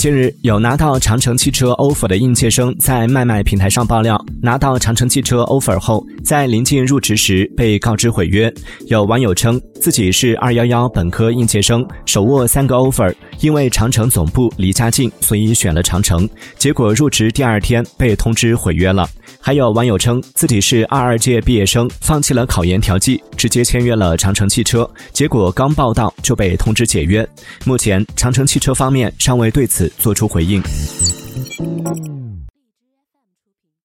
近日，有拿到长城汽车 offer 的应届生在卖卖平台上爆料，拿到长城汽车 offer 后，在临近入职时被告知毁约。有网友称自己是二幺幺本科应届生，手握三个 offer，因为长城总部离家近，所以选了长城。结果入职第二天被通知毁约了。还有网友称自己是二二届毕业生，放弃了考研调剂，直接签约了长城汽车，结果刚报道就被通知解约。目前，长城汽车方面尚未对此作出回应。